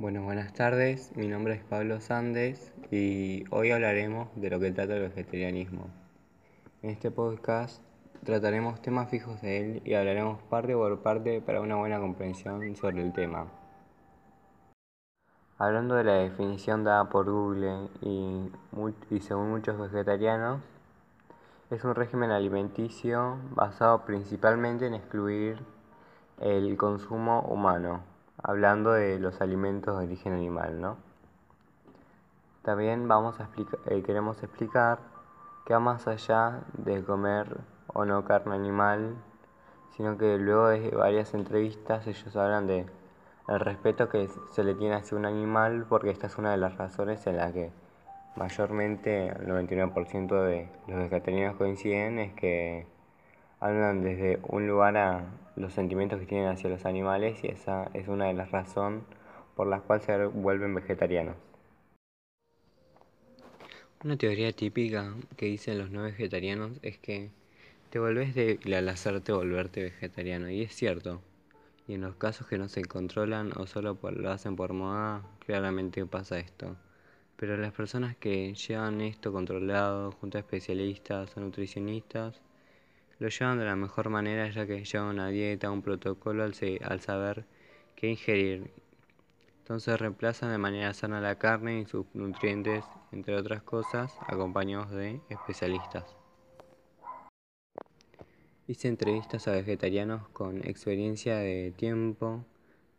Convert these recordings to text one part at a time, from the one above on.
Bueno, buenas tardes, mi nombre es Pablo Sandes y hoy hablaremos de lo que trata el vegetarianismo. En este podcast trataremos temas fijos de él y hablaremos parte por parte para una buena comprensión sobre el tema. Hablando de la definición dada por Google y, y según muchos vegetarianos, es un régimen alimenticio basado principalmente en excluir el consumo humano hablando de los alimentos de origen animal, ¿no? También vamos a explicar, eh, queremos explicar que va más allá de comer o no carne animal, sino que luego de varias entrevistas ellos hablan de el respeto que se le tiene hacia un animal, porque esta es una de las razones en las que mayormente el 99% de los vegetarianos coinciden, es que hablan desde un lugar a los sentimientos que tienen hacia los animales y esa es una de las razones por las cuales se vuelven vegetarianos. Una teoría típica que dicen los no vegetarianos es que te volvés débil al hacerte volverte vegetariano y es cierto. Y en los casos que no se controlan o solo lo hacen por moda, claramente pasa esto. Pero las personas que llevan esto controlado junto a especialistas o nutricionistas lo llevan de la mejor manera ya que llevan una dieta, un protocolo al, al saber qué ingerir. Entonces reemplazan de manera sana la carne y sus nutrientes, entre otras cosas, acompañados de especialistas. Hice entrevistas a vegetarianos con experiencia de tiempo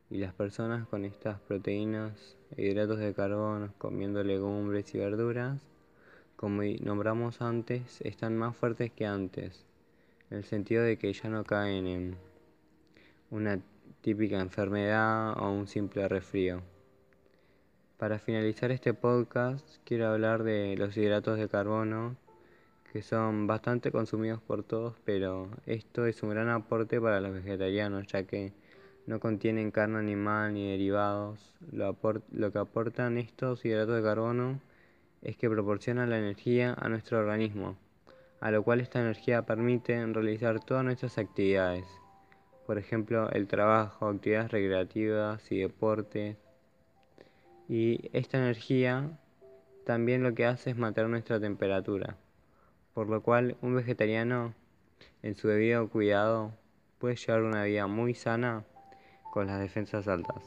y las personas con estas proteínas hidratos de carbono comiendo legumbres y verduras, como nombramos antes, están más fuertes que antes en el sentido de que ya no caen en una típica enfermedad o un simple resfrío. Para finalizar este podcast quiero hablar de los hidratos de carbono que son bastante consumidos por todos, pero esto es un gran aporte para los vegetarianos ya que no contienen carne animal ni derivados. Lo, lo que aportan estos hidratos de carbono es que proporcionan la energía a nuestro organismo a lo cual esta energía permite realizar todas nuestras actividades, por ejemplo el trabajo, actividades recreativas y deportes. Y esta energía también lo que hace es mantener nuestra temperatura, por lo cual un vegetariano en su debido cuidado puede llevar una vida muy sana con las defensas altas.